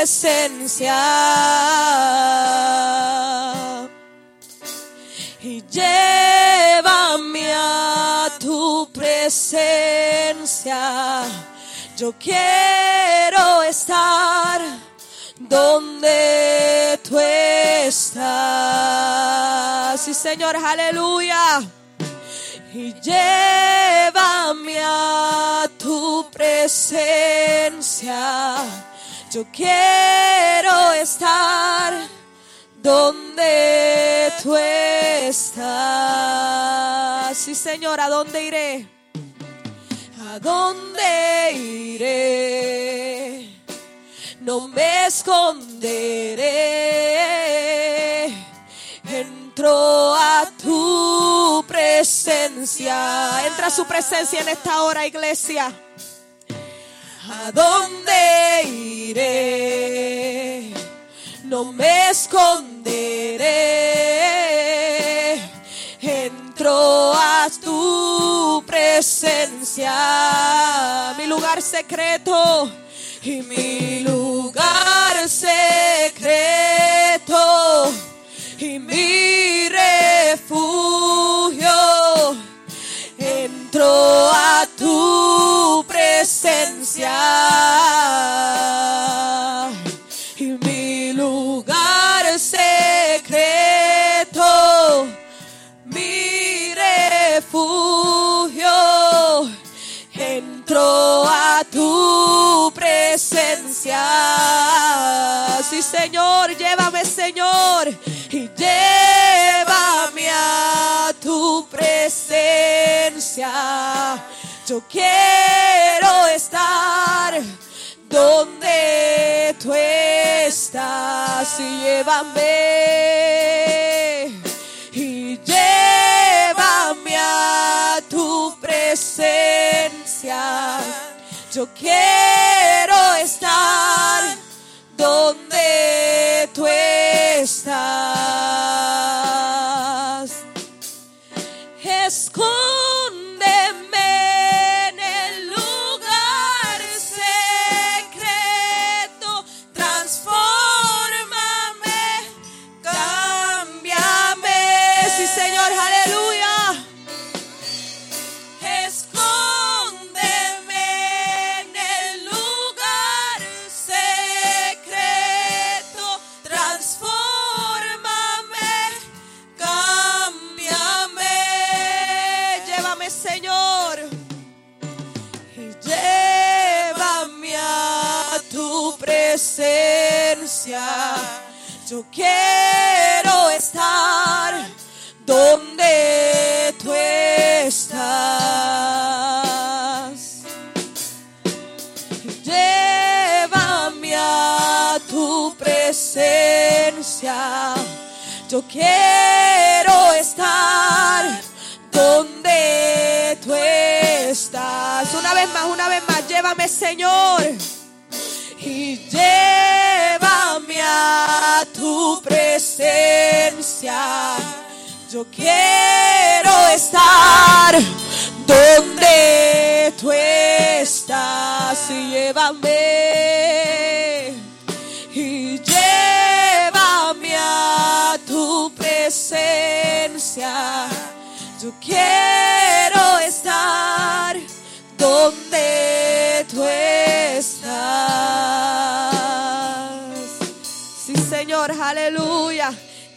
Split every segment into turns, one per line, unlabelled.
presencia. Y llévame a tu presencia. Yo quiero estar donde tú estás. Sí, Señor, aleluya. Y llévame a tu presencia. Yo quiero estar donde tú estás. Sí, Señor, ¿a dónde iré? ¿A dónde iré? No me esconderé. Entro a tu presencia. Entra a su presencia en esta hora, iglesia. ¿A dónde iré? No me esconderé. Entro a tu presencia, mi lugar secreto y mi lugar secreto y mi lugar secreto, mi refugio. Entro a tu presencia. Sí, Señor, llévame, Señor, y llévame a tu presencia. Yo quiero estar donde tú estás y llévame y llévame a tu presencia. Yo quiero estar donde tú estás.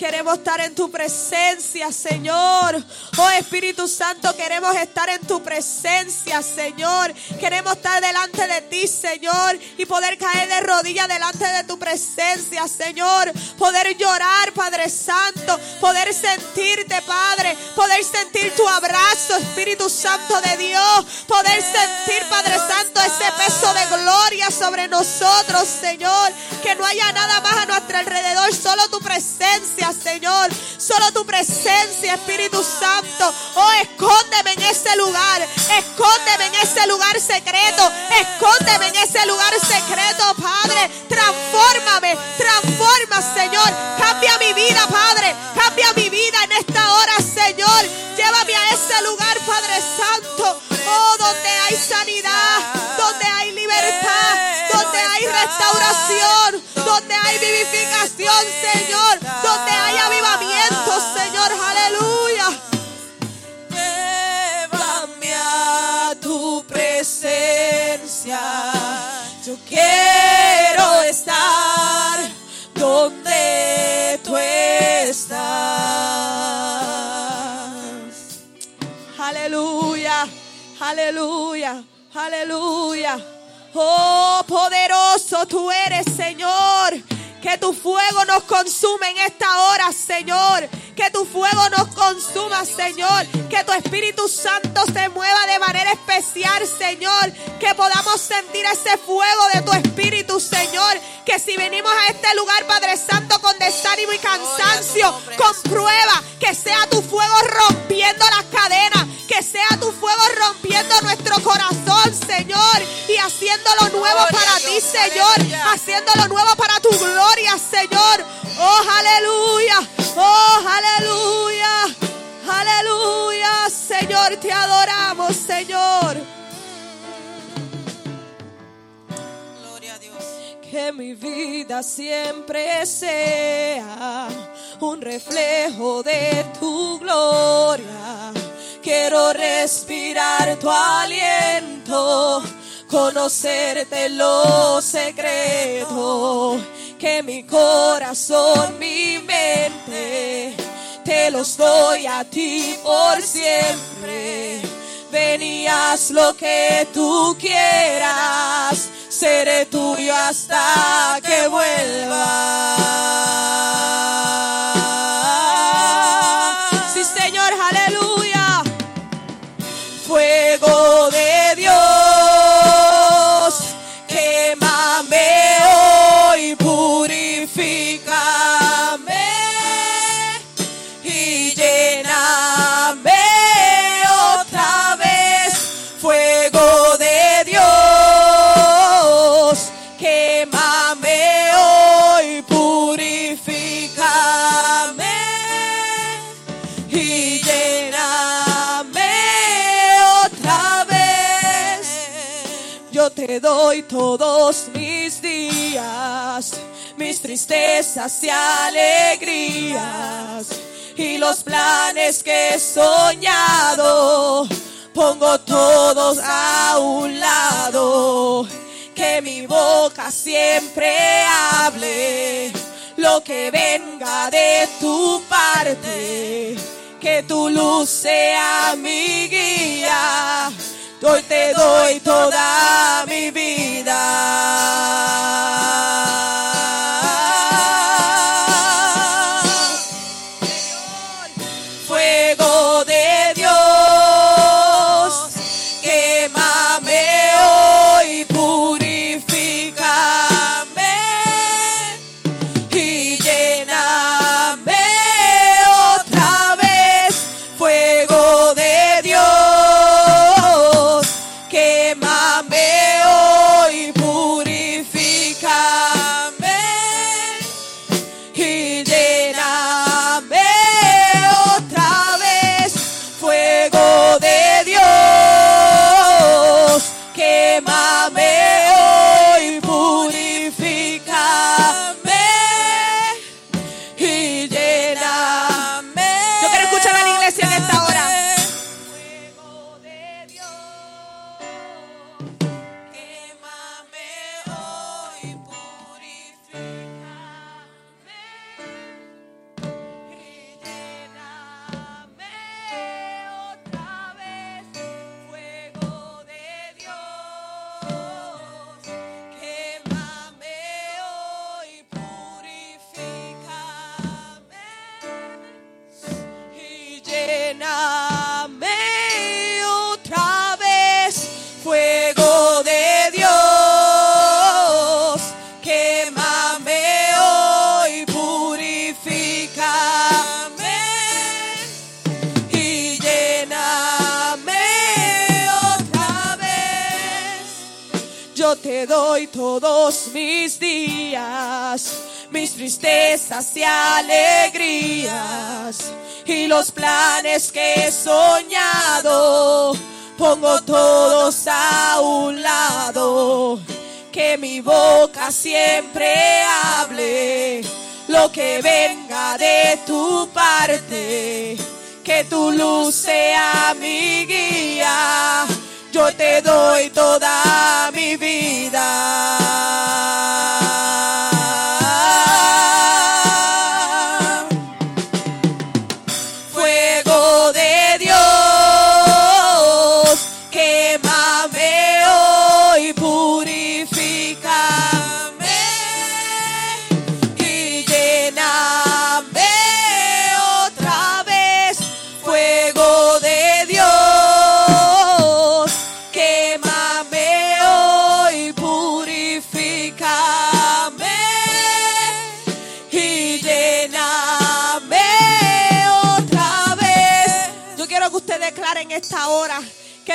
Queremos estar en tu presencia, Señor. Oh Espíritu Santo, queremos estar en tu presencia, Señor. Queremos estar delante de ti, Señor, y poder caer de rodillas delante de tu presencia, Señor. Poder llorar, Padre Santo. Poder sentirte, Padre. Poder sentir tu abrazo, Espíritu Santo de Dios. Poder sentir, Padre Santo, ese peso de gloria sobre nosotros, Señor. Que no haya nada más a nuestro alrededor, solo tu presencia, Señor. Solo tu presencia, Espíritu Santo. Oh, escóndeme en ese lugar. Escóndeme en ese lugar secreto. Escóndeme en ese lugar secreto, Padre. Transfórmame, transforma, Señor. Cambia mi vida, Padre. Cambia mi vida en esta hora, Señor. Llévame a ese lugar, Padre Santo. Oh, donde hay sanidad, donde hay libertad, hay restauración, donde hay vivificación, Señor, donde hay avivamiento, Señor, aleluya.
Llévame a tu presencia. Yo quiero estar donde tú estás.
Aleluya, aleluya, aleluya. Oh, poderoso tú eres, Señor. Que tu fuego nos consume en esta hora, Señor. Que tu fuego nos consuma, Señor. Que tu Espíritu Santo se mueva de manera especial, Señor. Que podamos sentir ese fuego de tu Espíritu, Señor. Que si venimos a este lugar, Padre Santo, con desánimo y cansancio, con prueba, que sea tu fuego rompiendo las cadenas. Que sea tu fuego rompiendo nuestro corazón, Señor. Y haciéndolo nuevo para ti, Señor. Haciéndolo nuevo para tu gloria, Señor. Oh, aleluya. Oh, aleluya. Aleluya. Señor, te adoramos, Señor. Que mi vida siempre sea un reflejo de tu gloria. Quiero respirar tu aliento, conocerte lo secreto. Que mi corazón, mi mente, te los doy a ti por siempre. Ven y haz lo que tú quieras, seré tuyo hasta que vuelva. Te doy todos mis días, mis tristezas y alegrías y los planes que he soñado. Pongo todos a un lado, que mi boca siempre hable lo que venga de tu parte, que tu luz sea mi guía. Hoy te doy toda mi vida. Te doy todos mis días, mis tristezas y alegrías y los planes que he soñado. Pongo todos a un lado,
que mi boca siempre hable lo que venga de tu parte, que tu luz sea mi guía, yo te doy toda mi vida.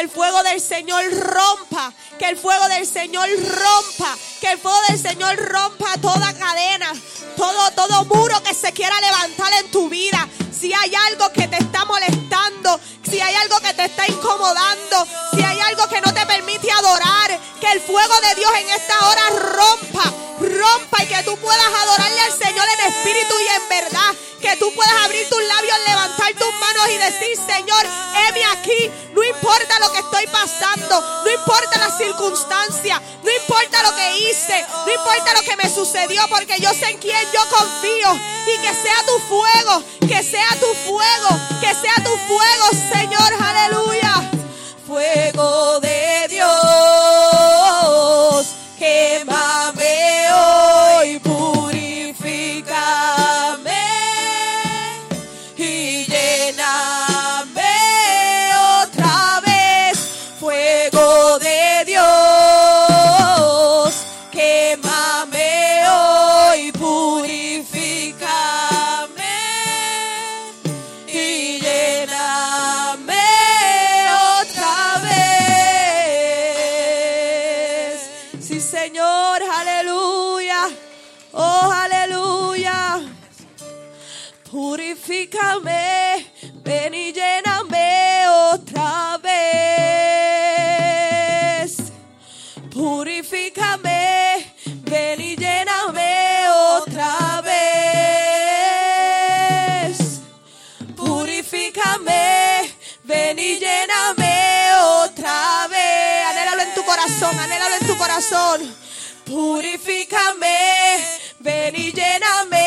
El fuego del Señor rompa, que el fuego del Señor rompa, que el fuego del Señor rompa toda cadena, todo, todo muro que se quiera levantar en tu vida. Si hay algo que te está molestando, si hay algo que te está incomodando, si hay algo que no te permite adorar, que el fuego de Dios en esta hora rompa, rompa y que tú puedas adorarle al Señor en espíritu y en verdad. Que tú puedas abrir tus labios, levantar tus manos y decir, Señor, heme aquí. No importa lo que estoy pasando, no importa las circunstancias, no importa lo que hice, no importa lo que me sucedió, porque yo sé en quién yo confío. Y que sea tu fuego, que sea tu fuego, que sea tu fuego, corazón. Purifícame, ven y lléname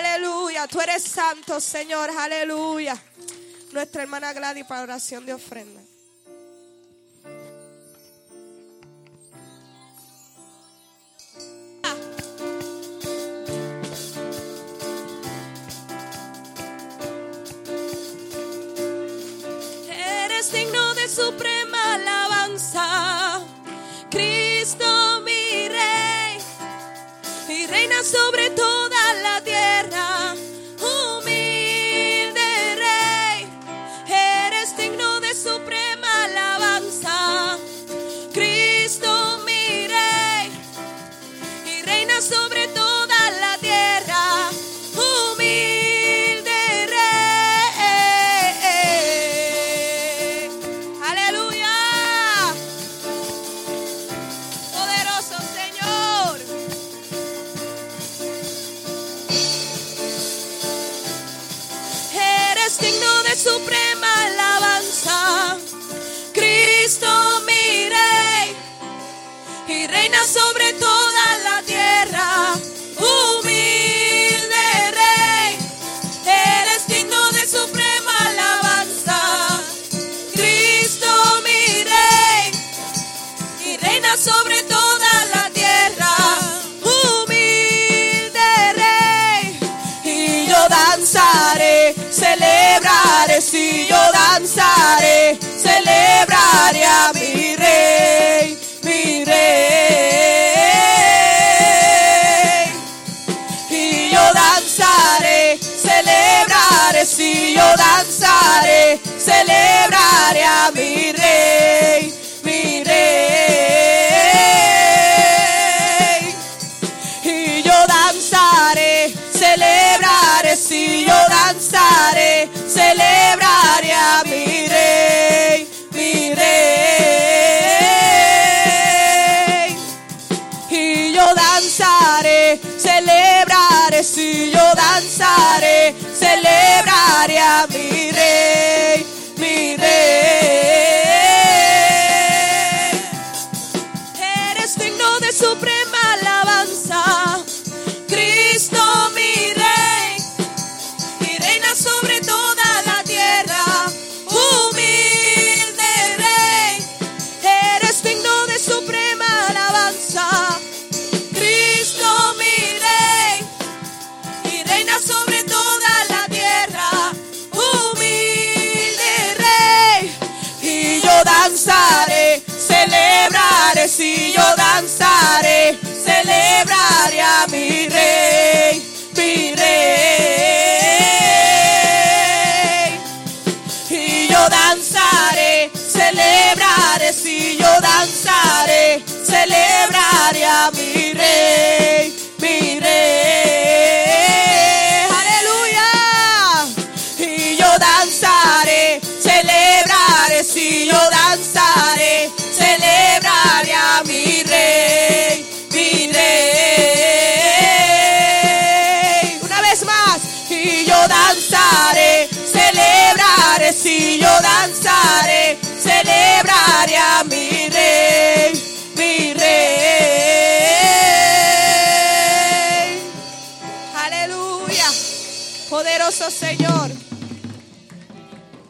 aleluya. Tú eres santo, Señor, aleluya. Nuestra hermana Gladys para oración de ofrenda. Eres digno de suprema alabanza, Cristo mi rey, y reina sobre toda la tierra, reina sobre toda la tierra. Humilde rey, eres digno de suprema alabanza. Cristo mi rey, y reina sobre toda la tierra. Humilde rey, y yo danzaré, celebraré, si yo danzaré, celebraré a mi rey, mi rey. Y yo danzaré, celebraré, si yo danzaré, celebraré a mi rey, Poderoso Señor.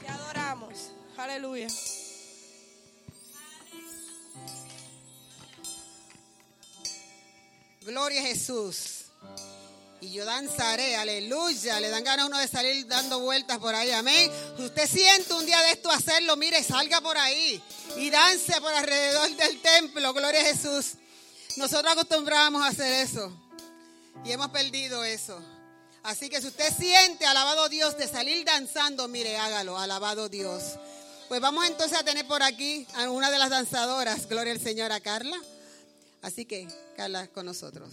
Te adoramos. Aleluya.
Gloria a Jesús. Y yo danzaré, aleluya. Le dan ganas a uno de salir dando vueltas por ahí, amén. Si usted siente un día de esto hacerlo, mire, salga por ahí y dance por alrededor del templo, gloria a Jesús. Nosotros acostumbrábamos a hacer eso y hemos perdido eso. Así que si usted siente, alabado Dios, de salir danzando, mire, hágalo, alabado Dios. Pues vamos entonces a tener por aquí a una de las danzadoras, gloria al Señor, a Carla. Así que, Carla, con nosotros.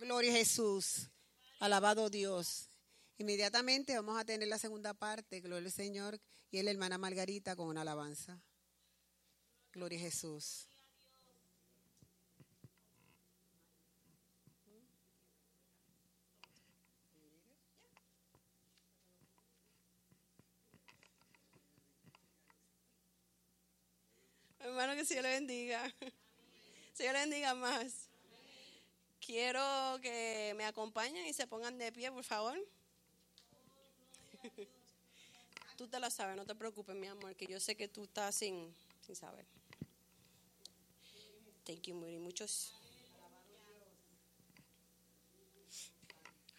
Gloria a Jesús. Alabado Dios. Inmediatamente vamos a tener la segunda parte, Gloria al Señor, y la hermana Margarita con una alabanza. Gloria a Jesús.
Hermano, que Dios le bendiga. Señor le bendiga más. Quiero que me acompañen y se pongan de pie, por favor. Tú te la sabes, no te preocupes, mi amor, que yo sé que tú estás sin, sin saber. Thank you muy muchos.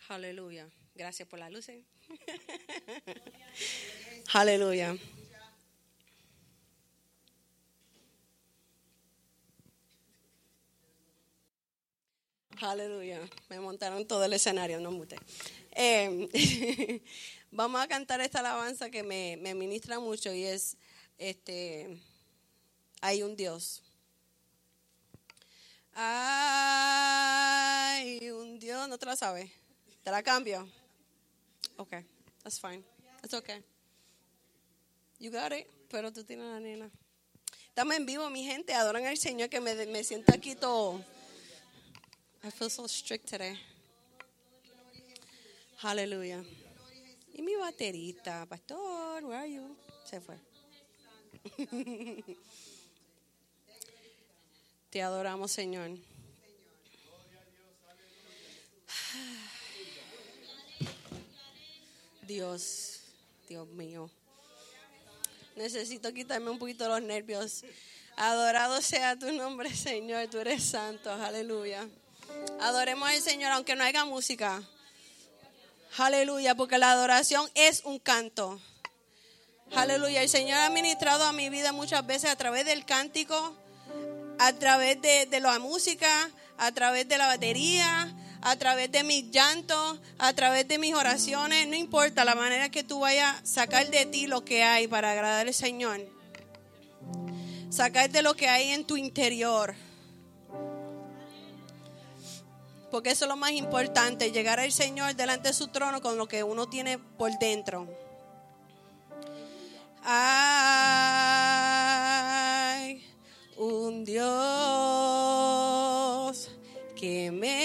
Aleluya. Gracias por la luz. Aleluya. Aleluya. Me montaron todo el escenario, no mute. Eh, vamos a cantar esta alabanza que me, me, ministra mucho y es, este, hay un Dios. Hay un Dios, no te la sabes. Te la cambio. Ok, that's fine. That's okay. You got it. Pero tú tienes la nena. Estamos en vivo, mi gente. Adoran al Señor que me, me siento aquí todo. I feel so strict today. Aleluya. Y mi baterita, pastor, where are you? Se fue. Te adoramos, Señor. Dios, Dios mío. Necesito quitarme un poquito los nervios. Adorado sea tu nombre, Señor. Tú eres santo. Aleluya. Adoremos al Señor aunque no haya música. Aleluya, porque la adoración es un canto. Aleluya, el Señor ha ministrado a mi vida muchas veces a través del cántico, a través de, la música, a través de la batería, a través de mis llantos, a través de mis oraciones. No importa la manera que tú vayas a sacar de ti lo que hay para agradar al Señor. Sacar de lo que hay en tu interior. Porque eso es lo más importante, llegar al Señor delante de su trono con lo que uno tiene por dentro. Hay un Dios que me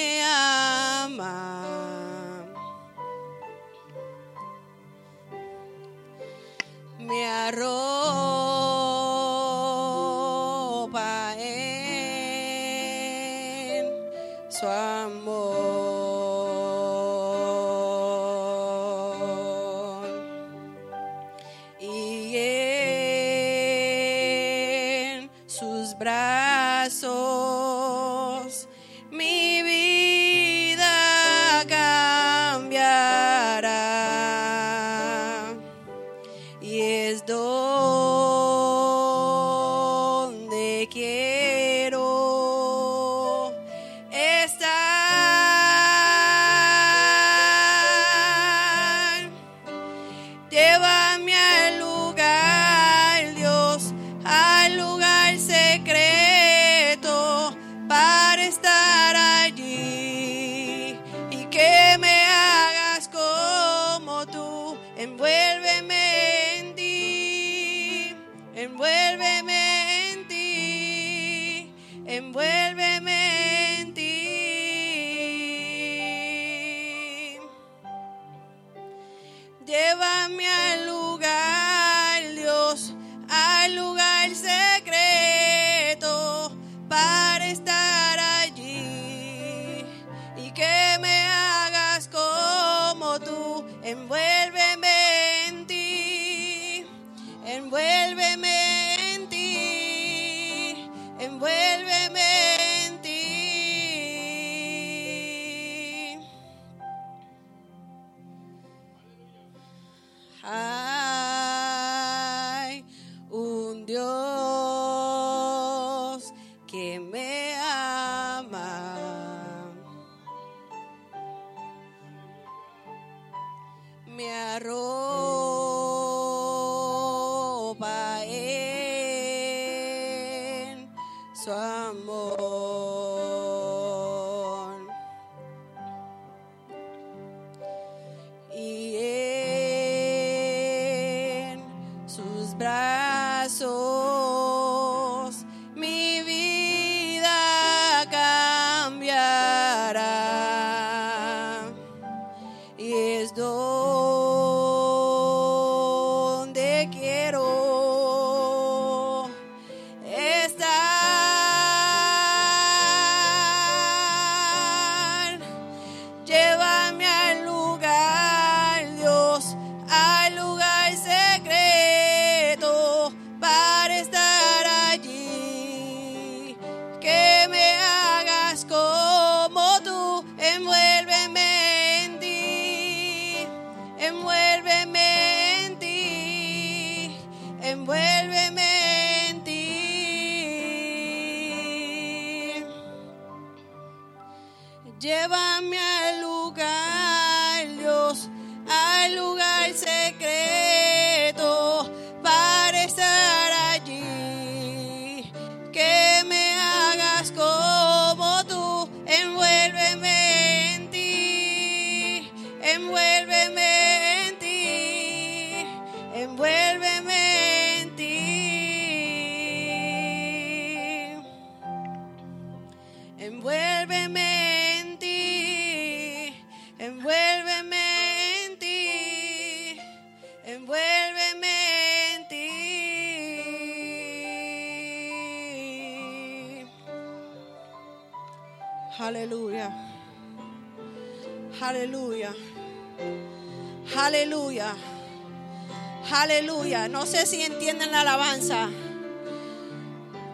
Aleluya. No sé si entienden la alabanza.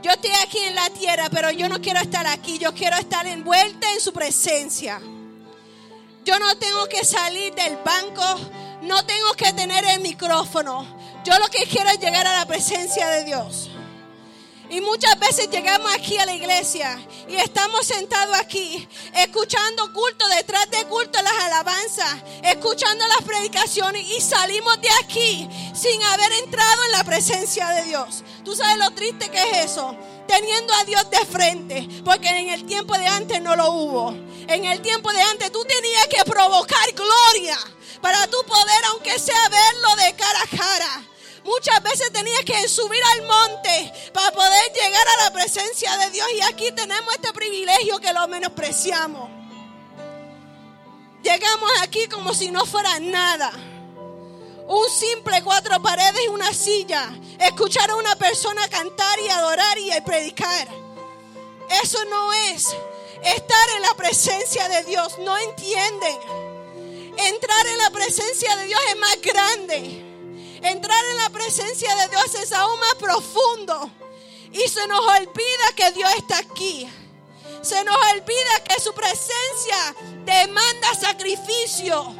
Yo estoy aquí en la tierra, pero yo no quiero estar aquí. Yo quiero estar envuelta en su presencia. Yo no tengo que salir del banco. No tengo que tener el micrófono. Yo lo que quiero es llegar a la presencia de Dios. Y muchas veces llegamos aquí a la iglesia y estamos sentados aquí, escuchando culto detrás de culto, las alabanzas, escuchando las predicaciones y salimos de aquí sin haber entrado en la presencia de Dios. ¿Tú sabes lo triste que es eso? Teniendo a Dios de frente, porque en el tiempo de antes no lo hubo. En el tiempo de antes tú tenías que provocar gloria para tú poder, aunque sea verlo de cara a cara. Muchas veces tenías que subir al monte para poder llegar a la presencia de Dios. Y aquí tenemos este privilegio que lo menospreciamos. Llegamos aquí como si no fuera nada. Un simple cuatro paredes y una silla. Escuchar a una persona cantar y adorar y predicar. Eso no es estar en la presencia de Dios. No entienden. Entrar en la presencia de Dios es más grande. Entrar en la presencia de Dios es aún más profundo. Y se nos olvida que Dios está aquí. Se nos olvida que su presencia demanda sacrificio.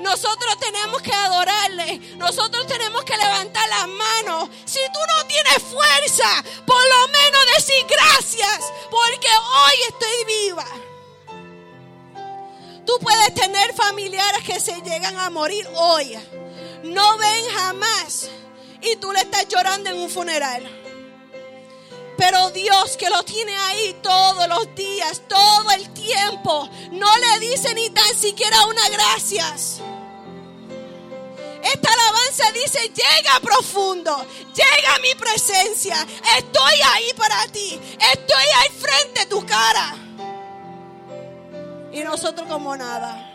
Nosotros tenemos que adorarle. Nosotros tenemos que levantar las manos. Si tú no tienes fuerza, por lo menos decir gracias. Porque hoy estoy viva. Tú puedes tener familiares que se llegan a morir hoy no ven jamás y tú le estás llorando en un funeral. Pero Dios que lo tiene ahí todos los días, todo el tiempo, no le dice ni tan siquiera una gracias. Esta alabanza dice, llega profundo, llega a mi presencia, estoy ahí para ti, estoy ahí frente a tu cara. Y nosotros como nada.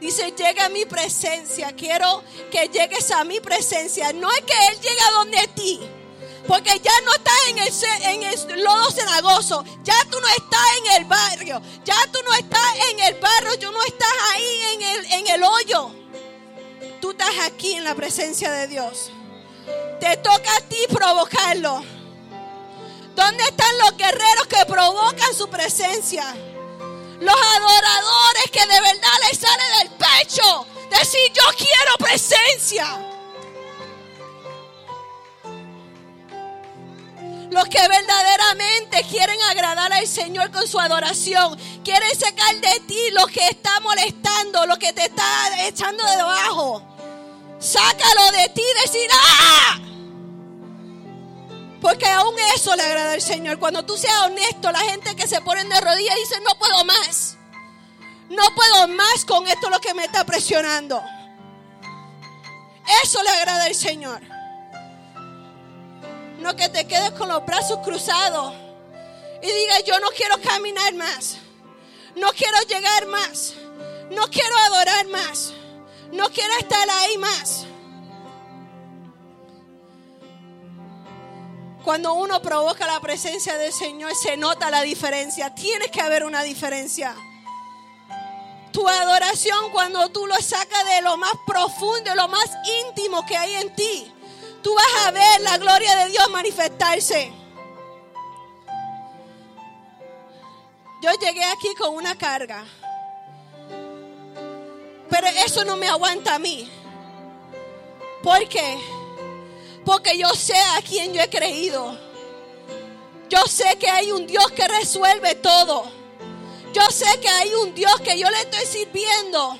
Dice, llega a mi presencia. Quiero que llegues a mi presencia. No es que Él llegue a donde ti. Porque ya no estás en el, en el lodo cenagoso. Ya tú no estás en el barrio. Ya tú no estás en el barrio. Tú no estás ahí en el, en el hoyo. Tú estás aquí en la presencia de Dios. Te toca a ti provocarlo. ¿Dónde están los guerreros que provocan su presencia? Los adoradores que de verdad les sale del pecho decir yo quiero presencia. Los que verdaderamente quieren agradar al Señor con su adoración, quieren sacar de ti lo que está molestando, lo que te está echando de debajo. Sácalo de ti decir, ¡ah! Porque aún eso le agrada al Señor. Cuando tú seas honesto, la gente que se pone de rodillas dice, no puedo más. No puedo más con esto lo que me está presionando. Eso le agrada al Señor. No que te quedes con los brazos cruzados y digas, yo no quiero caminar más. No quiero llegar más. No quiero adorar más. No quiero estar ahí más. Cuando uno provoca la presencia del Señor, se nota la diferencia. Tiene que haber una diferencia. Tu adoración, cuando tú lo sacas de lo más profundo, lo más íntimo que hay en ti, tú vas a ver la gloria de Dios manifestarse. Yo llegué aquí con una carga. Pero eso no me aguanta a mí. ¿Por qué? Porque yo sé a quién yo he creído. Yo sé que hay un Dios que resuelve todo. Yo sé que hay un Dios que yo le estoy sirviendo.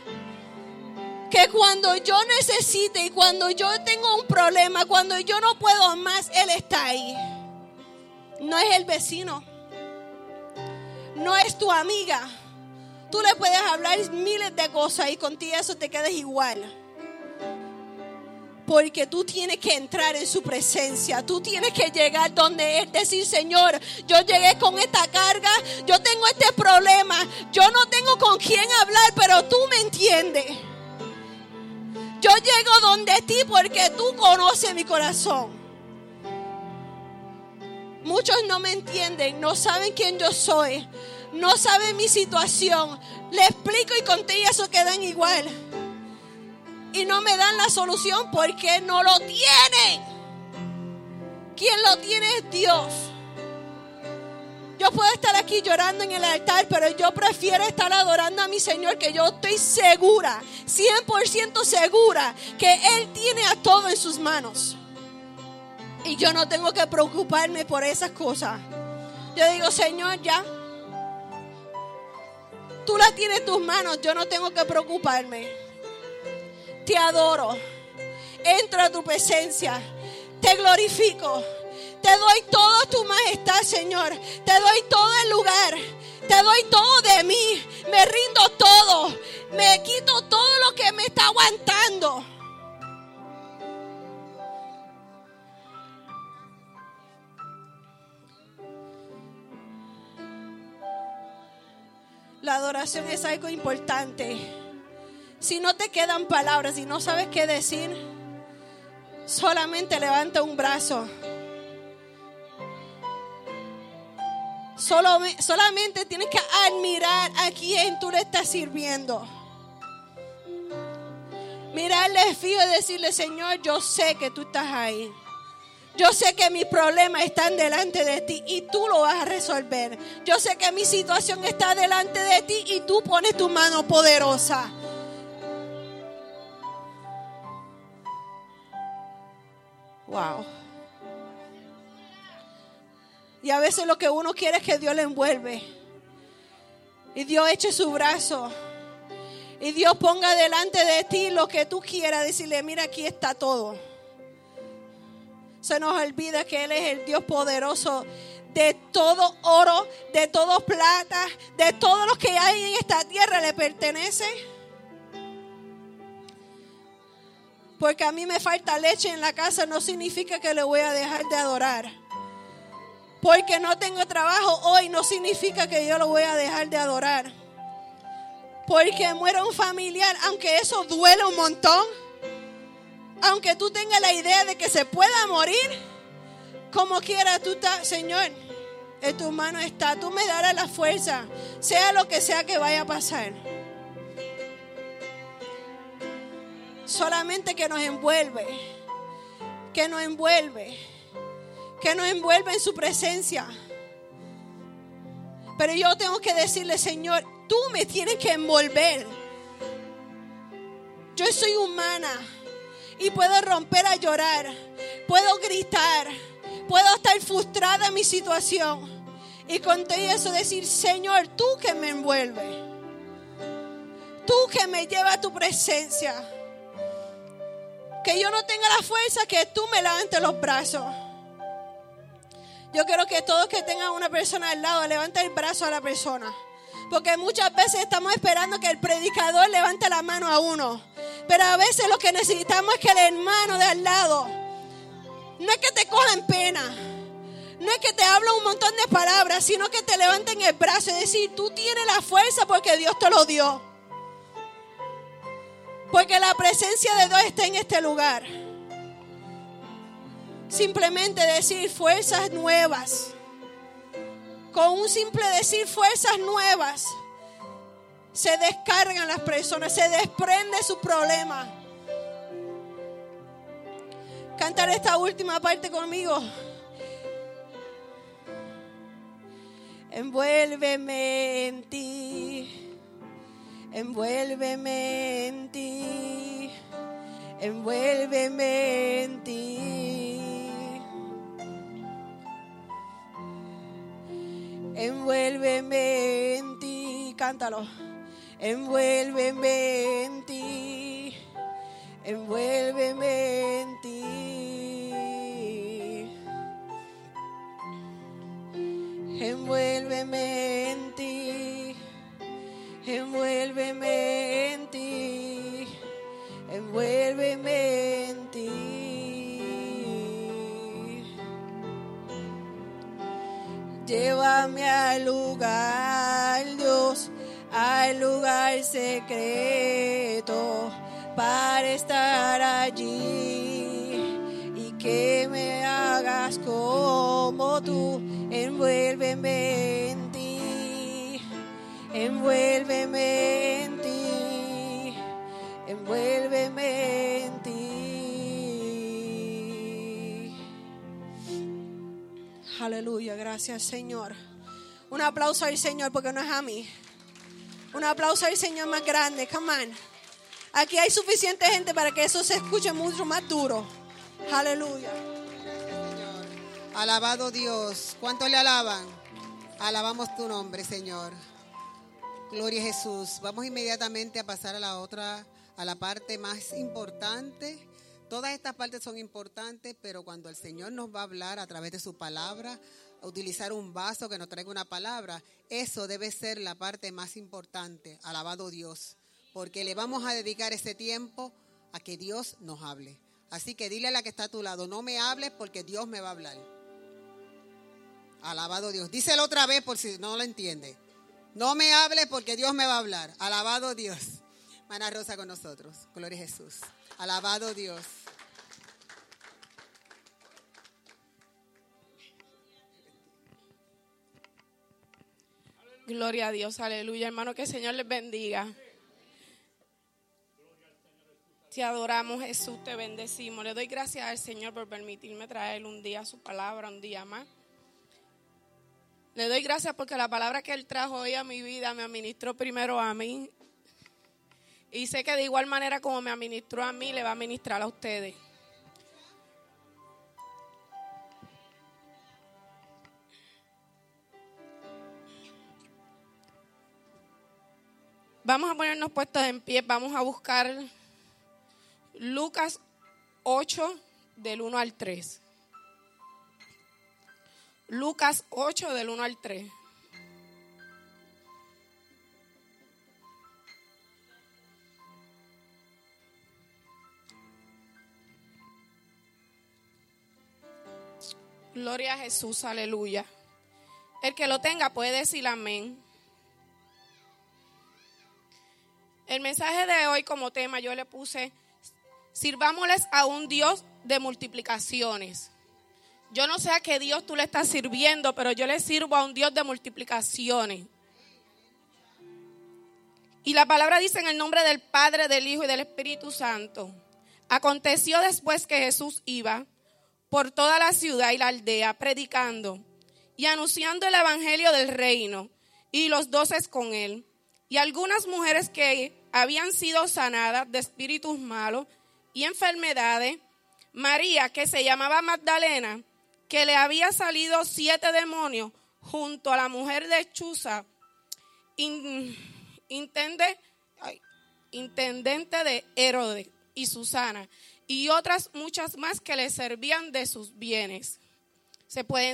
Que cuando yo necesite y cuando yo tengo un problema, cuando yo no puedo más, Él está ahí. No es el vecino. No es tu amiga. Tú le puedes hablar miles de cosas y contigo eso te quedas igual. Porque tú tienes que entrar en su presencia. Tú tienes que llegar donde Él decir, Señor, yo llegué con esta carga, yo tengo este problema, yo no tengo con quién hablar, pero tú me entiendes. Yo llego donde ti porque tú conoces mi corazón. Muchos no me entienden, no saben quién yo soy, no saben mi situación. Le explico y contigo eso quedan igual y no me dan la solución porque no lo tienen. Quien lo tiene es Dios. Yo puedo estar aquí llorando en el altar, pero yo prefiero estar adorando a mi Señor, que yo estoy segura, 100% segura, que Él tiene a todo en sus manos. Y yo no tengo que preocuparme por esas cosas. Yo digo, Señor, ya. Tú la tienes en tus manos, yo no tengo que preocuparme te adoro. Entro a tu presencia. Te glorifico. Te doy todo tu majestad, Señor. Te doy todo el lugar. Te doy todo de mí. Me rindo todo. Me quito todo lo que me está aguantando. La adoración es algo importante. Si no te quedan palabras y no sabes qué decir, solamente levanta un brazo. Solo, solamente tienes que admirar a quien tú le estás sirviendo. Mirarle fijo y decirle, Señor, yo sé que tú estás ahí. Yo sé que mis problemas están delante de ti y tú lo vas a resolver. Yo sé que mi situación está delante de ti y tú pones tu mano poderosa. Wow. Y a veces lo que uno quiere es que Dios le envuelve. Y Dios eche su brazo. Y Dios ponga delante de ti lo que tú quieras. Decirle, mira, aquí está todo. Se nos olvida que Él es el Dios poderoso de todo oro, de todo plata, de todo lo que hay en esta tierra le pertenece. Porque a mí me falta leche en la casa no significa que le voy a dejar de adorar. Porque no tengo trabajo hoy no significa que yo lo voy a dejar de adorar. Porque muera un familiar, aunque eso duele un montón, aunque tú tengas la idea de que se pueda morir, como quiera tú estás, Señor, en tus manos está, tú me darás la fuerza, sea lo que sea que vaya a pasar. Solamente que nos envuelve, que nos envuelve, que nos envuelve en su presencia. Pero yo tengo que decirle, Señor, tú me tienes que envolver. Yo soy humana y puedo romper a llorar, puedo gritar, puedo estar frustrada en mi situación. Y con todo eso decir, Señor, tú que me envuelve, tú que me lleva a tu presencia que yo no tenga la fuerza, que tú me levantes los brazos. Yo quiero que todos que tengan una persona al lado, levante el brazo a la persona. Porque muchas veces estamos esperando que el predicador levante la mano a uno. Pero a veces lo que necesitamos es que el hermano de al lado, no es que te cojan pena, no es que te hablen un montón de palabras, sino que te levanten el brazo y decir, tú tienes la fuerza porque Dios te lo dio. Porque la presencia de Dios está en este lugar. Simplemente decir fuerzas nuevas. Con un simple decir fuerzas nuevas, se descargan las personas, se desprende su problema. Cantar esta última parte conmigo. Envuélveme en ti, envuélveme en ti, envuélveme en ti. Envuélveme en ti, cántalo. Envuélveme en ti, envuélveme en ti. Envuélveme en ti, envuélveme en ti, envuélveme en ti. Llévame al lugar, Dios, al lugar secreto para estar allí y que me hagas como tú. Envuélveme envuélveme en ti, envuélveme en ti. Aleluya, gracias Señor. Un aplauso al Señor porque no es a mí. Un aplauso al Señor más grande, come on. Aquí hay suficiente gente para que eso se escuche mucho más duro. Aleluya.
Alabado Dios. ¿Cuánto le alaban? Alabamos tu nombre, Señor. Gloria a Jesús. Vamos inmediatamente a pasar a la otra, a la parte más importante. Todas estas partes son importantes, pero cuando el Señor nos va a hablar a través de su palabra, a utilizar un vaso que nos traiga una palabra, eso debe ser la parte más importante. Alabado Dios. Porque le vamos a dedicar ese tiempo a que Dios nos hable. Así que dile a la que está a tu lado, no me hables porque Dios me va a hablar. Alabado Dios. Díselo otra vez por si no lo entiende. No me hables porque Dios me va a hablar. Alabado Dios. Mana Rosa con nosotros. Gloria a Jesús. Alabado Dios.
Gloria a Dios, aleluya. Hermano, que el Señor les bendiga. Te adoramos, Jesús, te bendecimos. Le doy gracias al Señor por permitirme traer un día su palabra, un día más. Le doy gracias porque la palabra que Él trajo hoy a mi vida me administró primero a mí. Y sé que de igual manera como me administró a mí, le va a ministrar a ustedes. Vamos a ponernos puestos en pie, vamos a buscar Lucas 8 del 1 al 3. Lucas 8 del 1 al 3. Gloria a Jesús, aleluya. El que lo tenga puede decir amén. El mensaje de hoy como tema yo le puse, sirvámosles a un Dios de multiplicaciones. Yo no sé a qué Dios tú le estás sirviendo, pero yo le sirvo a un Dios de multiplicaciones. Y la palabra dice en el nombre del Padre, del Hijo y del Espíritu Santo. Aconteció después que Jesús iba por toda la ciudad y la aldea predicando y anunciando el Evangelio del reino y los doces con él. Y algunas mujeres que habían sido sanadas de espíritus malos y enfermedades, María, que se llamaba Magdalena, que le había salido siete demonios junto a la mujer de Chuza, in, intende, intendente de Herodes y Susana, y otras muchas más que le servían de sus bienes. Se pueden